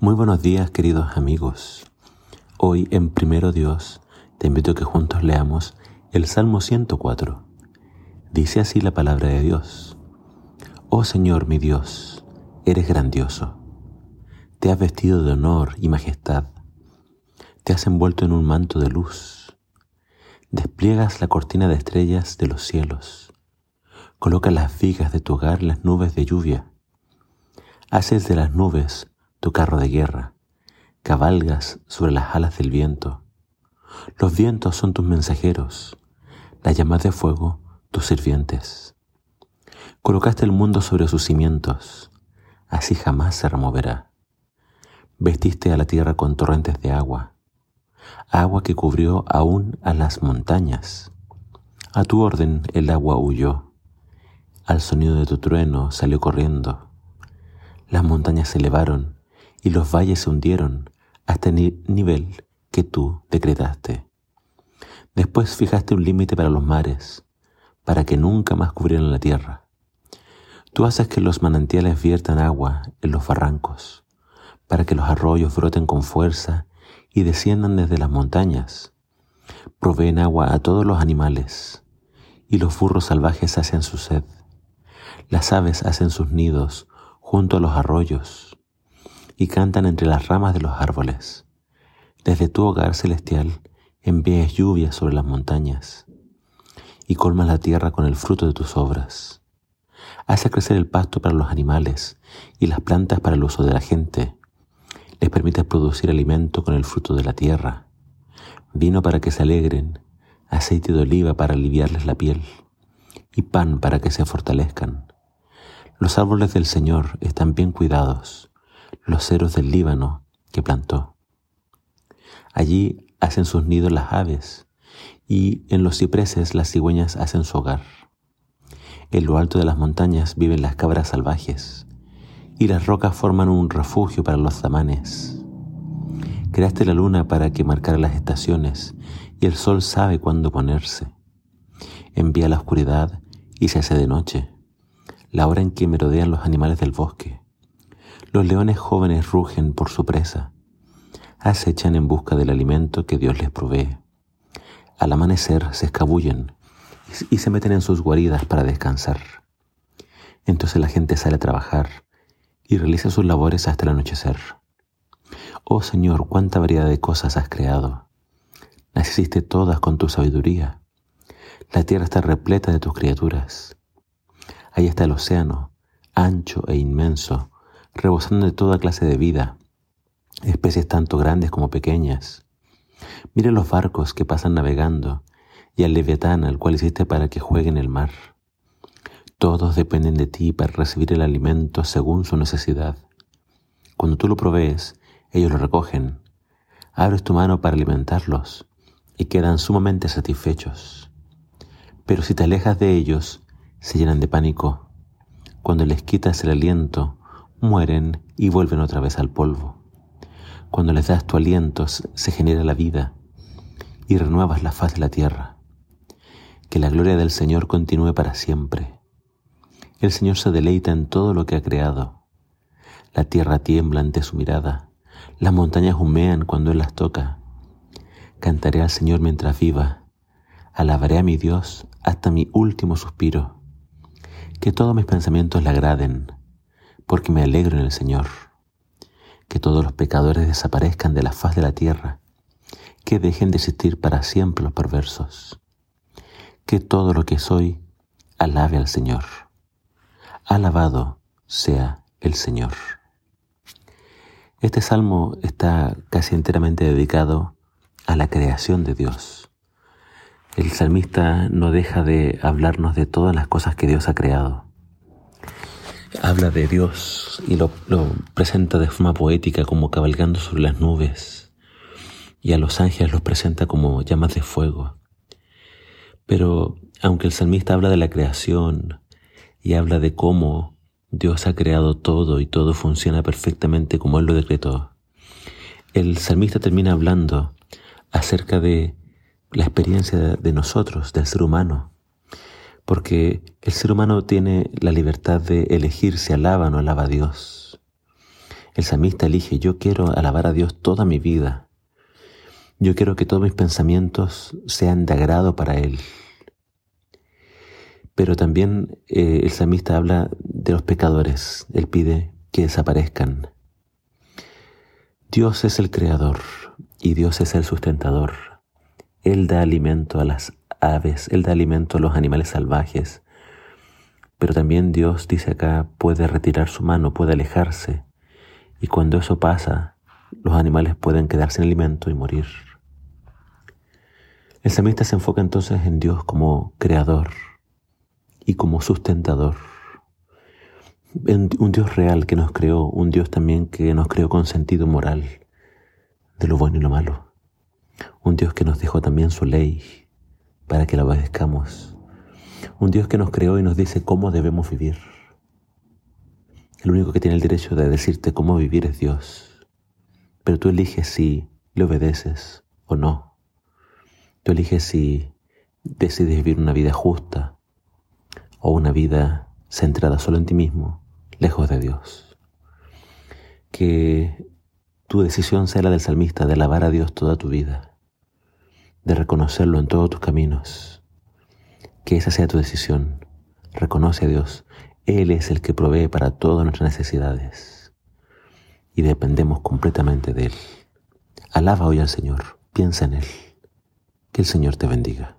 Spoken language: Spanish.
Muy buenos días queridos amigos. Hoy en Primero Dios te invito a que juntos leamos el Salmo 104. Dice así la palabra de Dios. Oh Señor mi Dios, eres grandioso. Te has vestido de honor y majestad. Te has envuelto en un manto de luz. Despliegas la cortina de estrellas de los cielos. Coloca las vigas de tu hogar en las nubes de lluvia. Haces de las nubes tu carro de guerra, cabalgas sobre las alas del viento. Los vientos son tus mensajeros, las llamas de fuego tus sirvientes. Colocaste el mundo sobre sus cimientos, así jamás se removerá. Vestiste a la tierra con torrentes de agua, agua que cubrió aún a las montañas. A tu orden el agua huyó, al sonido de tu trueno salió corriendo. Las montañas se elevaron y los valles se hundieron hasta el nivel que tú decretaste. Después fijaste un límite para los mares, para que nunca más cubrieran la tierra. Tú haces que los manantiales viertan agua en los barrancos, para que los arroyos broten con fuerza y desciendan desde las montañas. Proveen agua a todos los animales, y los burros salvajes hacen su sed. Las aves hacen sus nidos junto a los arroyos y cantan entre las ramas de los árboles. Desde tu hogar celestial envías lluvia sobre las montañas y colmas la tierra con el fruto de tus obras. Hace crecer el pasto para los animales y las plantas para el uso de la gente. Les permites producir alimento con el fruto de la tierra, vino para que se alegren, aceite de oliva para aliviarles la piel y pan para que se fortalezcan. Los árboles del Señor están bien cuidados los ceros del Líbano que plantó. Allí hacen sus nidos las aves y en los cipreses las cigüeñas hacen su hogar. En lo alto de las montañas viven las cabras salvajes y las rocas forman un refugio para los zamanes. Creaste la luna para que marcara las estaciones y el sol sabe cuándo ponerse. Envía la oscuridad y se hace de noche, la hora en que merodean los animales del bosque. Los leones jóvenes rugen por su presa, acechan en busca del alimento que Dios les provee. Al amanecer se escabullen y se meten en sus guaridas para descansar. Entonces la gente sale a trabajar y realiza sus labores hasta el anochecer. Oh Señor, cuánta variedad de cosas has creado. Las hiciste todas con tu sabiduría. La tierra está repleta de tus criaturas. Ahí está el océano, ancho e inmenso, rebosando de toda clase de vida, especies tanto grandes como pequeñas. Mira los barcos que pasan navegando y al leviatán al cual hiciste para que juegue en el mar. Todos dependen de ti para recibir el alimento según su necesidad. Cuando tú lo provees, ellos lo recogen. Abres tu mano para alimentarlos y quedan sumamente satisfechos. Pero si te alejas de ellos, se llenan de pánico. Cuando les quitas el aliento, mueren y vuelven otra vez al polvo. Cuando les das tu aliento se genera la vida y renuevas la faz de la tierra. Que la gloria del Señor continúe para siempre. El Señor se deleita en todo lo que ha creado. La tierra tiembla ante su mirada, las montañas humean cuando Él las toca. Cantaré al Señor mientras viva, alabaré a mi Dios hasta mi último suspiro. Que todos mis pensamientos le agraden porque me alegro en el Señor. Que todos los pecadores desaparezcan de la faz de la tierra, que dejen de existir para siempre los perversos. Que todo lo que soy alabe al Señor. Alabado sea el Señor. Este salmo está casi enteramente dedicado a la creación de Dios. El salmista no deja de hablarnos de todas las cosas que Dios ha creado habla de Dios y lo, presenta de forma poética como cabalgando sobre las nubes y a los ángeles los presenta como llamas de fuego. Pero aunque el salmista habla de la creación y habla de cómo Dios ha creado todo y todo funciona perfectamente como Él lo decretó, el salmista termina hablando acerca de la experiencia de nosotros, del ser humano, porque el ser humano tiene la libertad de elegir si alaba o no alaba a Dios. El samista elige, yo quiero alabar a Dios toda mi vida. Yo quiero que todos mis pensamientos sean de agrado para Él. Pero también eh, el samista habla de los pecadores. Él pide que desaparezcan. Dios es el creador y Dios es el sustentador. Él da alimento a las aves, Él da alimento a los animales salvajes. Pero también Dios dice acá, puede retirar su mano, puede alejarse. Y cuando eso pasa, los animales pueden quedarse sin alimento y morir. El samista se enfoca entonces en Dios como creador y como sustentador un Dios real que nos creó, un Dios también que nos creó con sentido moral de lo bueno y lo malo, un Dios que nos dejó también su ley para que la obedezcamos, un Dios que nos creó y nos dice cómo debemos vivir. El único que tiene el derecho de decirte cómo vivir es Dios, pero tú eliges si le obedeces o no. Tú eliges si decides vivir una vida justa o una vida centrada solo en ti mismo, lejos de Dios. Que tu decisión sea la del salmista de alabar a Dios toda tu vida, de reconocerlo en todos tus caminos. Que esa sea tu decisión. Reconoce a Dios. Él es el que provee para todas nuestras necesidades. Y dependemos completamente de Él. Alaba hoy al Señor. Piensa en Él. Que el Señor te bendiga.